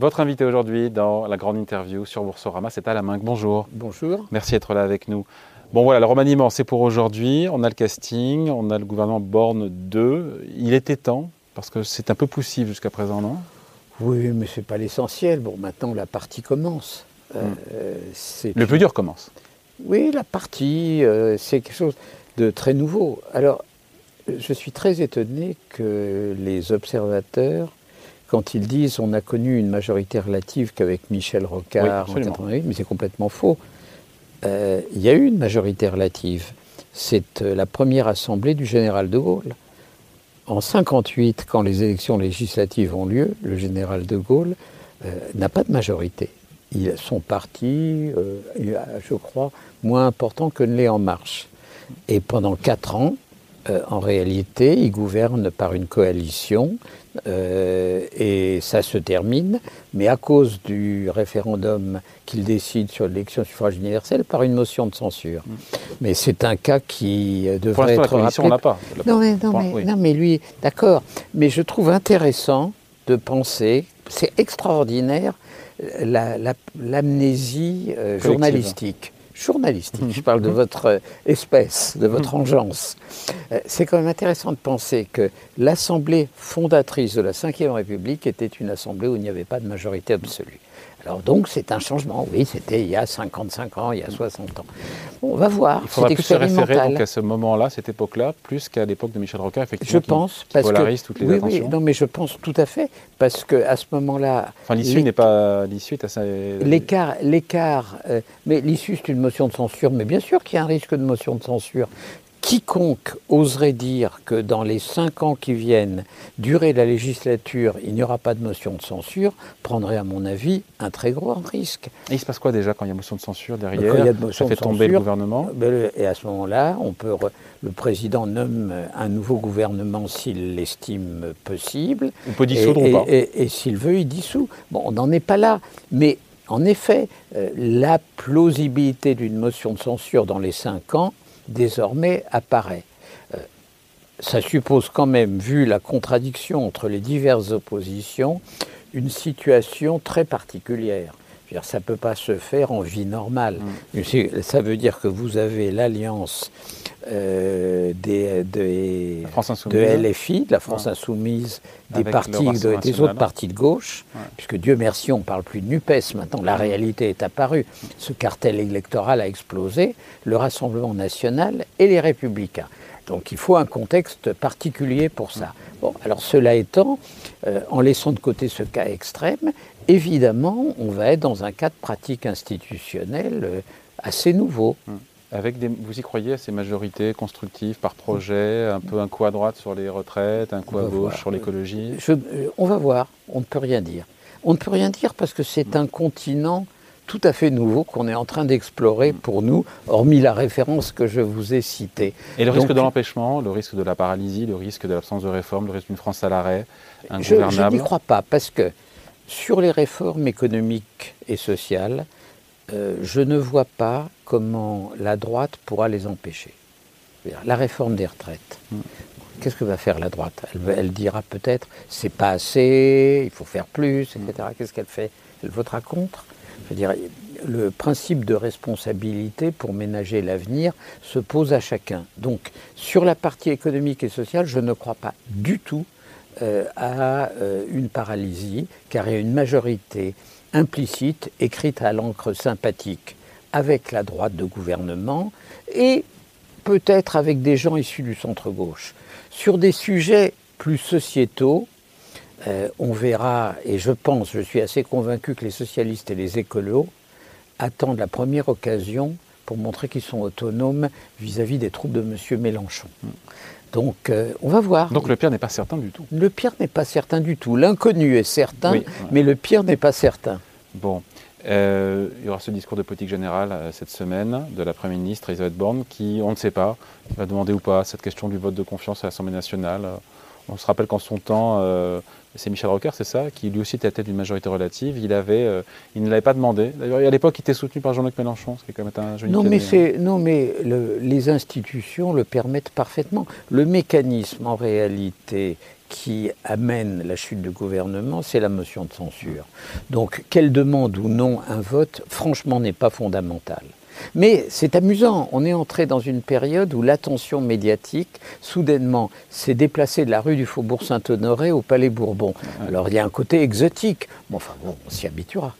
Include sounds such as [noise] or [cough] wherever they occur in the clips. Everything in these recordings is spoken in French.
Votre invité aujourd'hui dans la grande interview sur Boursorama, c'est Alain. Bonjour. Bonjour. Merci d'être là avec nous. Bon voilà, le remaniement, c'est pour aujourd'hui. On a le casting, on a le gouvernement Borne 2. Il était temps, parce que c'est un peu poussif jusqu'à présent, non? Oui, mais ce n'est pas l'essentiel. Bon, maintenant, la partie commence. Euh, hmm. le plus dur commence. Oui, la partie, euh, c'est quelque chose de très nouveau. Alors, je suis très étonné que les observateurs, quand ils disent on a connu une majorité relative qu'avec Michel Rocard en 88, mais c'est complètement faux. Euh, il y a eu une majorité relative. C'est euh, la première assemblée du général de Gaulle. En 58, quand les élections législatives ont lieu, le général de Gaulle euh, n'a pas de majorité. Ils sont partis, je crois, moins important que ne l'est En Marche. Et pendant quatre ans, en réalité, il gouverne par une coalition euh, et ça se termine, mais à cause du référendum qu'il décide sur l'élection suffrage universel par une motion de censure. Mm. Mais c'est un cas qui euh, devrait Pour être la on n'a pas. Non mais, non, mais, lui, d'accord. Mais je trouve intéressant de penser, c'est extraordinaire, l'amnésie euh, journalistique journalistique, je parle de mhm. votre euh, espèce, de votre mhm. engeance. Euh, c'est quand même intéressant de penser que l'Assemblée fondatrice de la Ve République était une assemblée où il n'y avait pas de majorité absolue. Alors donc c'est un changement, oui, c'était il y a 55 ans, il y a 60 ans. on va voir. Il faudra plus se référer à ce moment-là, cette époque-là, plus qu'à l'époque de Michel Rocard, effectivement. Je pense, parce que toutes les oui, oui, non, mais je pense tout à fait, parce que à ce moment-là. Enfin, l'issue n'est pas l'issue est assez. L'écart, l'écart, euh, mais l'issue c'est une motion de censure, mais bien sûr qu'il y a un risque de motion de censure quiconque oserait dire que dans les cinq ans qui viennent, durée la législature, il n'y aura pas de motion de censure, prendrait à mon avis un très gros risque. Et il se passe quoi déjà quand il y a motion de censure derrière il y a de Ça fait tomber le gouvernement ben, Et à ce moment-là, on peut le président nomme un nouveau gouvernement s'il l'estime possible. On peut dissoudre ou pas. Et, s'il veut, il dissout. Bon, on n'en est pas là. Mais en effet, euh, la plausibilité d'une motion de censure dans les cinq ans désormais apparaît. Euh, ça suppose quand même, vu la contradiction entre les diverses oppositions, une situation très particulière. ça ne peut pas se faire en vie normale. Mm. Ça veut dire que vous avez l'alliance euh, des, de LFI, de la France Insoumise, des, partis, des autres partis de gauche, puisque Dieu merci, on ne parle plus de NUPES maintenant, la réalité est apparue. Ce cartel électoral a explosé, le Rassemblement national et les Républicains. Donc il faut un contexte particulier pour ça. Bon, alors cela étant, euh, en laissant de côté ce cas extrême, évidemment, on va être dans un cas de pratique institutionnelle euh, assez nouveau. Avec des, vous y croyez à ces majorités constructives par projet, un peu un coup à droite sur les retraites, un coup à gauche sur l'écologie? Euh, On va voir, on ne peut rien dire. On ne peut rien dire parce que c'est un continent tout à fait nouveau qu'on est en train d'explorer pour nous, hormis la référence que je vous ai citée. Et le risque de l'empêchement, le risque de la paralysie, le risque de l'absence de réforme, le risque d'une France à l'arrêt, ingouvernable Je, je n'y crois pas parce que sur les réformes économiques et sociales, euh, je ne vois pas comment la droite pourra les empêcher. La réforme des retraites. Hmm. Qu'est-ce que va faire la droite? Elle, dira peut-être c'est pas assez, il faut faire plus, etc. Hmm. Qu'est-ce qu'elle fait? Elle votera contre. Je veux dire, le principe de responsabilité pour ménager l'avenir se pose à chacun. Donc, sur la partie économique et sociale, je ne crois pas du tout euh, à euh, une paralysie, car il y a une majorité implicite, écrite à l'encre sympathique avec la droite de gouvernement et peut-être avec des gens issus du centre-gauche. Sur des sujets plus sociétaux, euh, on verra, et je pense, je suis assez convaincu que les socialistes et les écolos attendent la première occasion pour montrer qu'ils sont autonomes vis-à-vis des troupes de M. Mélenchon. Donc, euh, on va voir. Donc, le pire n'est pas certain du tout. Le pire n'est pas certain du tout. L'inconnu est certain, mais le pire n'est pas certain. Bon. Euh, il y aura ce discours de politique générale euh, cette semaine de la Première ministre Elisabeth Borne qui, on ne sait pas, va demander ou pas cette question du vote de confiance à l'Assemblée nationale. On se rappelle qu'en son temps, euh, c'est Michel Rocard, c'est ça, qui lui aussi était à tête d'une majorité relative. Il, avait, euh, il ne l'avait pas demandé. D'ailleurs, à l'époque, il était soutenu par Jean-Luc Mélenchon, ce qui est quand même un joli Non, mais, c'est, non, mais les institutions le permettent parfaitement. Le mécanisme, en réalité, qui amène la chute du gouvernement, c'est la motion de censure. Donc, qu'elle demande ou non un vote, franchement, n'est pas fondamental. Mais c'est amusant, on est entré dans une période où l'attention médiatique, soudainement, s'est déplacée de la rue du Faubourg Saint-Honoré au Palais Bourbon. Alors il y a un côté exotique, bon, enfin bon, on s'y habituera.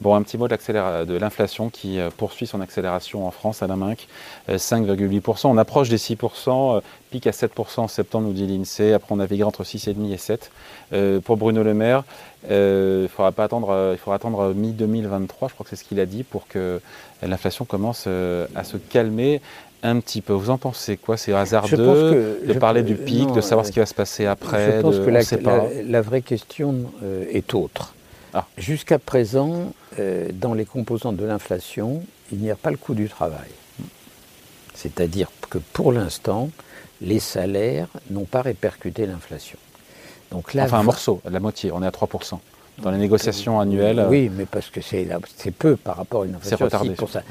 Bon, un petit mot de l'inflation qui euh, poursuit son accélération en France, à la Minc, 5,8%. On approche des 6%, euh, pique à 7% en septembre, nous dit l'INSEE. Après, on naviguera entre 6,5 et 7. Euh, pour Bruno Le Maire, il faudra pas attendre, il faudra attendre mi-2023, je crois que c'est ce qu'il a dit, pour que l'inflation commence à se calmer un petit peu. Vous en pensez quoi? C'est hasardeux de parler du pic, de savoir ce qui va se passer après Je pense que la, la, vraie question est autre. Ah. Jusqu'à présent, euh, dans les composantes de l'inflation, il n'y a pas le coût du travail. C'est-à-dire que pour l'instant, les salaires n'ont pas répercuté l'inflation. Donc là, enfin, un morceau, la moitié, on est à 3%. Dans les négociations annuelles. Oui, mais parce que c'est peu par rapport à une inflation. C'est retardé. Pour ça.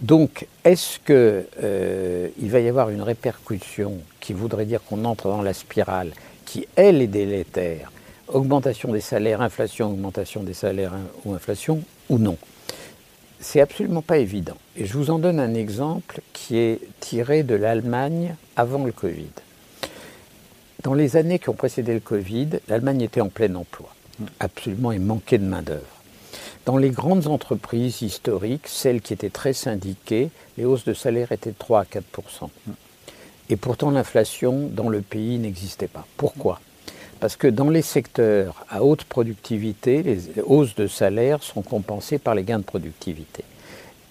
donc, est-ce qu'il euh, va y avoir une répercussion qui voudrait dire qu'on entre dans la spirale qui, elle, est délétère augmentation des salaires, inflation, augmentation des salaires ou inflation, ou non C'est absolument pas évident. Et je vous en donne un exemple qui est tiré de l'Allemagne avant le Covid. Dans les années qui ont précédé le Covid, l'Allemagne était en plein emploi, absolument, et manquait de main-d'œuvre. Dans les grandes entreprises historiques, celles qui étaient très syndiquées, les hausses de salaire étaient de 3 à 4 Et pourtant, l'inflation dans le pays n'existait pas. Pourquoi? Parce que dans les secteurs à haute productivité, les hausses de salaire sont compensées par les gains de productivité.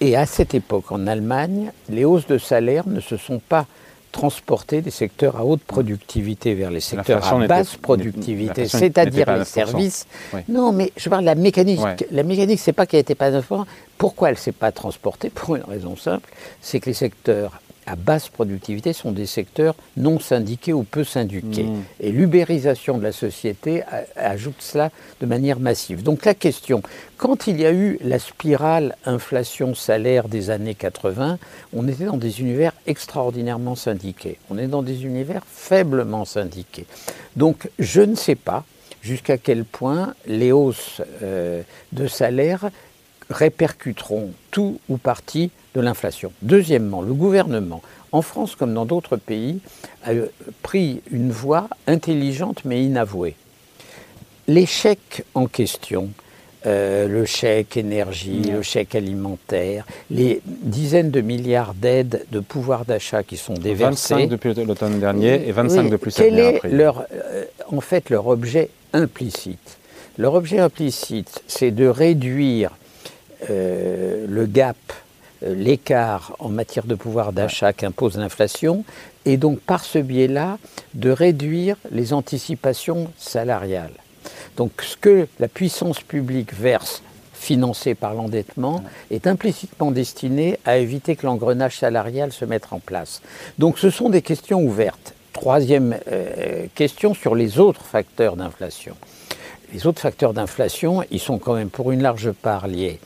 Et à cette époque, en Allemagne, les hausses de salaire ne se sont pas transportées des secteurs à haute productivité vers les secteurs à basse productivité, c'est-à-dire les services. Non, mais je parle de la mécanique. La mécanique, c'est pas qu'elle n'était pas forte. Pourquoi elle ne s'est pas transportée? Pour une raison simple, c'est que les secteurs à basse productivité sont des secteurs non syndiqués ou peu syndiqués. Et l'ubérisation de la société ajoute cela de manière massive. Donc la question, quand il y a eu la spirale inflation-salaire des années 80, on était dans des univers extraordinairement syndiqués. On est dans des univers faiblement syndiqués. Donc je ne sais pas jusqu'à quel point les hausses euh, de salaire répercuteront tout ou partie de l'inflation. Deuxièmement, le gouvernement, en France comme dans d'autres pays, a pris une voie intelligente mais inavouée. Les chèques en question, euh, le chèque énergie, le chèque alimentaire, les dizaines de milliards d'aides de pouvoir d'achat qui sont déversées. 25 depuis l'automne dernier et 25 de plus Quel est leur, euh, en fait leur objet implicite? Leur objet implicite, c'est de réduire euh, le gap, euh, l'écart en matière de pouvoir d'achat qu'impose l'inflation, et donc par ce biais-là, de réduire les anticipations salariales. Donc ce que la puissance publique verse financé par l'endettement, est implicitement destiné à éviter que l'engrenage salarial se mette en place. Donc ce sont des questions ouvertes. Troisième euh, question sur les autres facteurs d'inflation. Les autres facteurs d'inflation, ils sont quand même pour une large part liés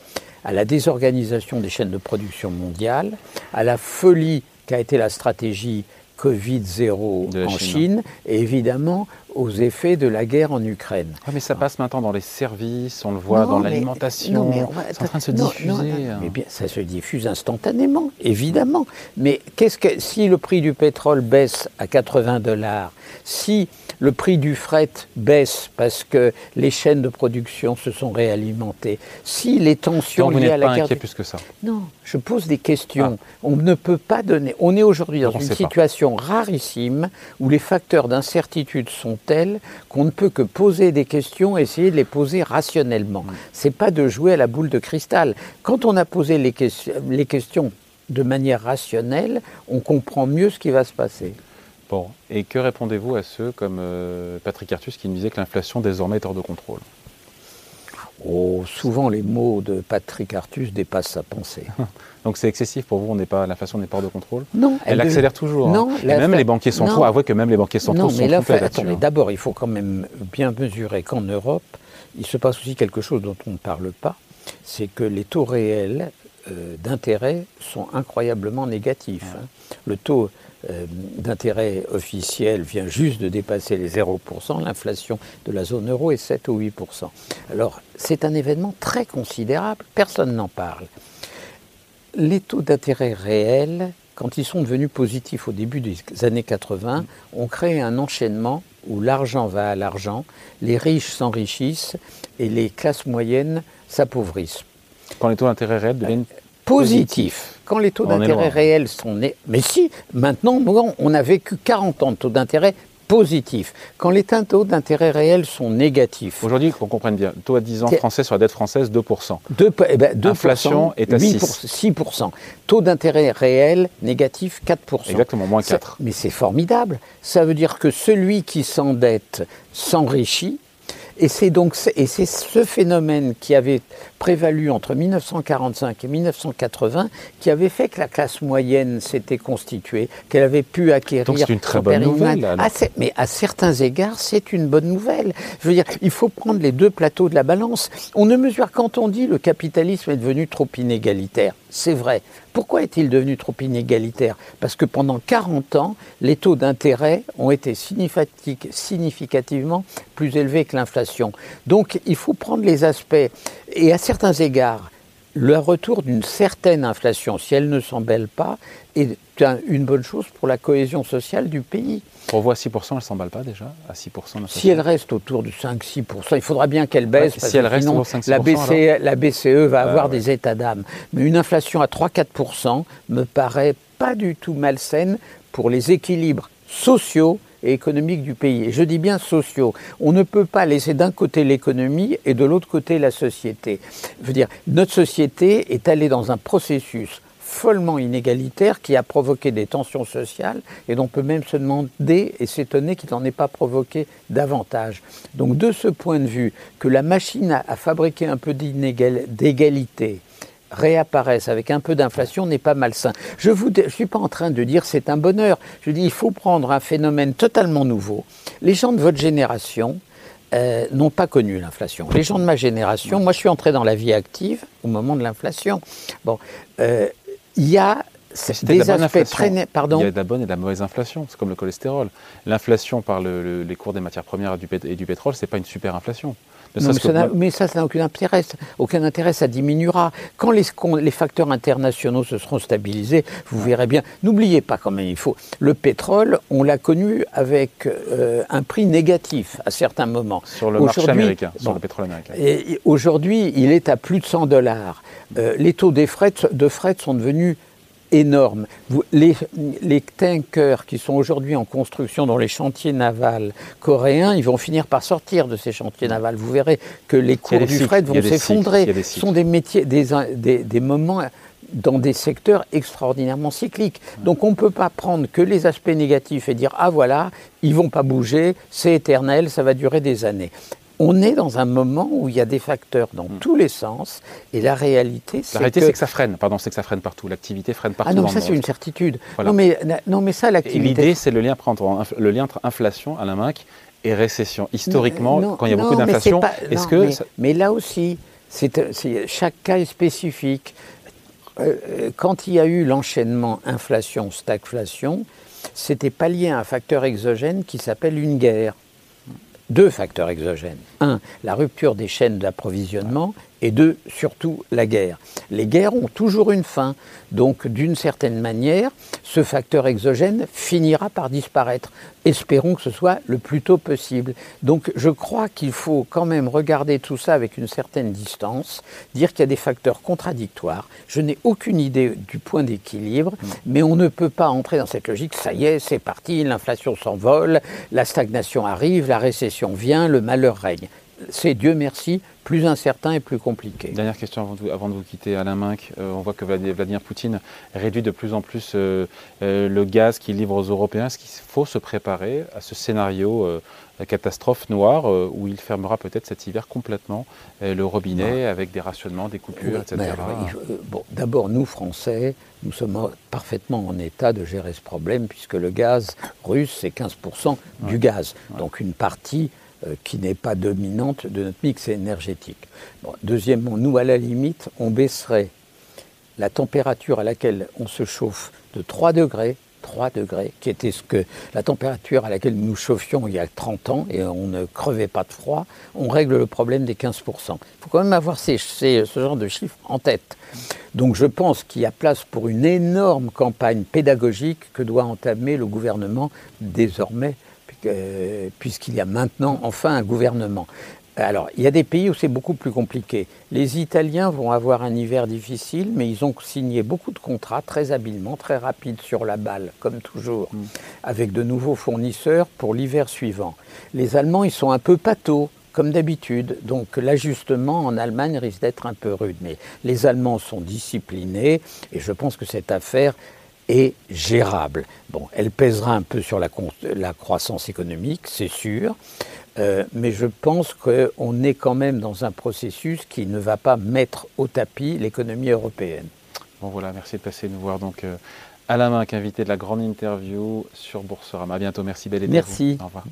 à la désorganisation des chaînes de production mondiales, à la folie qu'a été la stratégie Covid-0 en Chine. et évidemment aux effets de la guerre en Ukraine. mais ça passe maintenant dans les services, on le voit dans l'alimentation, c'est en train de se diffuser. Hein. mais bien, ça se diffuse instantanément, évidemment. Mais qu'est-ce que si le prix du pétrole baisse à 80 dollars, si le prix du fret baisse parce que les chaînes de production se sont réalimentées, si les tensions liées à la guerre... plus que ça. Non, je pose des questions. Ah. On ne peut pas donner... On est aujourd'hui dans une situation rarissime où les facteurs d'incertitude sont tels qu'on ne peut que poser des questions et essayer de les poser rationnellement. Mm. Ce n'est pas de jouer à la boule de cristal. Quand on a posé les, les questions de manière rationnelle, on comprend mieux ce qui va se passer. Bon, et que répondez-vous à ceux comme euh, Patrick Artus qui nous disait que l'inflation désormais est hors de contrôle? Oh, souvent les mots de Patrick Artus dépassent sa pensée. [laughs] Donc c'est excessif pour vous, on n'est pas, l'inflation n'est pas hors de contrôle? Non. Elle, accélère toujours. Hein. Non, même les banquiers centraux, avouez que même les banquiers centraux non, sont mais là, attendez, hein. D'abord, il faut quand même bien mesurer qu'en Europe, il se passe aussi quelque chose dont on ne parle pas, c'est que les taux réels euh, d'intérêt sont incroyablement négatifs. Hein. Le taux d'intérêt officiel vient juste de dépasser les 0%, l'inflation de la zone euro est 7 ou 8%. Alors c'est un événement très considérable, personne n'en parle. Les taux d'intérêt réels, quand ils sont devenus positifs au début des années 80, ont créé un enchaînement où l'argent va à l'argent, les riches s'enrichissent et les classes moyennes s'appauvrissent. Quand les taux d'intérêt réels deviennent positif. Quand les taux d'intérêt réels sont nés. Mais si, maintenant, on a vécu 40 ans de taux d'intérêt positifs. Quand les taux d'intérêt réels sont négatifs. Aujourd'hui, qu'on comprenne bien, taux à 10 ans français sur la dette française, 2%. 2, eh ben, Inflation est à 6. 6%. Taux d'intérêt réel négatif, 4%. Exactement, moins 4. mais c'est formidable. Ça veut dire que celui qui s'endette s'enrichit et c'est donc et c'est ce phénomène qui avait prévalu entre 1945 et 1980 qui avait fait que la classe moyenne s'était constituée, qu'elle avait pu acquérir. Donc c'est une très bonne nouvelle. mais à certains égards, c'est une bonne nouvelle. Je veux dire, il faut prendre les deux plateaux de la balance. On ne mesure quand on dit le capitalisme est devenu trop inégalitaire. C'est vrai. Pourquoi est-il devenu trop inégalitaire? Parce que pendant 40 ans, les taux d'intérêt ont été significativement plus élevés que l'inflation. Donc il faut prendre les aspects, et à certains égards, le retour d'une certaine inflation, si elle ne s'embelle pas, est une bonne chose pour la cohésion sociale du pays. Pour vous, à 6%, elle ne s'emballe pas déjà À 6% Si elle reste autour de 5-6%, il faudra bien qu'elle baisse, parce que sinon la, BCE, la, BCE, va avoir des états d'âme. Mais une inflation à 3-4% me paraît pas du tout malsaine pour les équilibres sociaux et économiques du pays. Et je dis bien sociaux. On ne peut pas laisser d'un côté l'économie et de l'autre côté la société. Je veux dire, notre société est allée dans un processus follement inégalitaire qui a provoqué des tensions sociales et dont on peut même se demander et s'étonner qu'il n'en ait pas provoqué davantage. Donc de ce point de vue, que la machine à, fabriquer un peu d'égalité, réapparaisse avec un peu d'inflation n'est pas malsain. Je ne suis pas en train de dire c'est un bonheur. Je dis il faut prendre un phénomène totalement nouveau. Les gens de votre génération euh, n'ont pas connu l'inflation. Les gens de ma génération, moi je suis entré dans la vie active au moment de l'inflation. Bon, euh, il y a des aspects très Pardon Il y a de la bonne et de la mauvaise inflation, c'est comme le cholestérol. L'inflation par les cours des matières premières et du, pétrole, ce n'est pas une super inflation. Mais, ça, ça n'a aucun intérêt. Aucun intérêt, ça diminuera. Quand les, les, facteurs internationaux se seront stabilisés, vous verrez bien. N'oubliez pas quand même, il faut. Le pétrole, on l'a connu avec euh, un prix négatif à certains moments. Sur le marché américain, sur le pétrole américain. Et, aujourd'hui, il est à plus de 100 dollars. Euh, les taux de fret sont devenus énormes. les, les, tankers qui sont aujourd'hui en construction dans les chantiers navals coréens, ils vont finir par sortir de ces chantiers navals. Vous verrez que les cours du fret vont s'effondrer. Ce sont des métiers, des, des, moments dans des secteurs extraordinairement cycliques. Donc on ne peut pas prendre que les aspects négatifs et dire ah voilà, ils vont pas bouger, c'est éternel, ça va durer des années on est dans un moment où il y a des facteurs dans hmm. tous les sens, et la réalité, c'est La réalité, c'est que ça freine, pardon, c'est que ça freine partout, l'activité freine partout. Ah non, ça c'est une certitude. Non, mais, non, mais ça, l'activité... L'idée, c'est le lien, entre, le lien entre inflation à la main et récession. Historiquement, quand il y a beaucoup d'inflation, est-ce que... Mais, là aussi, chaque cas est spécifique. Euh, quand il y a eu l'enchaînement inflation-stagflation, c'était pas lié à un facteur exogène qui s'appelle une guerre deux facteurs exogènes. Un, la rupture des chaînes d'approvisionnement et deux, surtout la guerre. Les guerres ont toujours une fin, donc d'une certaine manière, ce facteur exogène finira par disparaître. Espérons que ce soit le plus tôt possible. Donc je crois qu'il faut quand même regarder tout ça avec une certaine distance, dire qu'il y a des facteurs contradictoires. Je n'ai aucune idée du point d'équilibre, mm. mais on ne peut pas entrer dans cette logique, ça y est, c'est parti, l'inflation s'envole, la stagnation arrive, la récession vient, le malheur règne c'est Dieu merci plus incertain et plus compliqué. Dernière question avant de, vous quitter, Alain Minck. Euh, on voit que Vladimir Poutine réduit de plus en plus euh, euh, le gaz qu'il livre aux Européens. Est-ce qu'il faut se préparer à ce scénario catastrophe noire où il fermera peut-être cet hiver complètement le robinet avec des rationnements, des coupures, etc. bon, D'abord, nous, Français, nous sommes parfaitement en état de gérer ce problème puisque le gaz russe, c'est 15% du gaz. Donc une partie qui n'est pas dominante de notre mix énergétique. deuxièmement, nous, à la limite, on baisserait la température à laquelle on se chauffe de 3 degrés 3 degrés, qui était ce que la température à laquelle nous chauffions il y a 30 ans et on ne crevait pas de froid, on règle le problème des 15%. Il faut quand même avoir ce genre de chiffres en tête. Donc je pense qu'il y a place pour une énorme campagne pédagogique que doit entamer le gouvernement désormais euh, puisqu'il y a maintenant enfin un gouvernement. Alors, il y a des pays où c'est beaucoup plus compliqué. Les Italiens vont avoir un hiver difficile, mais ils ont signé beaucoup de contrats très habilement, très rapides sur la balle, comme toujours, mm. avec de nouveaux fournisseurs pour l'hiver suivant. Les Allemands, ils sont un peu pâteaux, comme d'habitude. Donc l'ajustement en Allemagne risque d'être un peu rude. Mais les Allemands sont disciplinés et je pense que cette affaire gérable. Bon, elle pèsera un peu sur la, la croissance économique, c'est sûr, euh, mais je pense qu'on est quand même dans un processus qui ne va pas mettre au tapis l'économie européenne. Bon voilà, merci de passer nous voir donc euh, Alain Minck, invité de la grande interview sur Boursorama. À bientôt, merci belle Merci. Au revoir.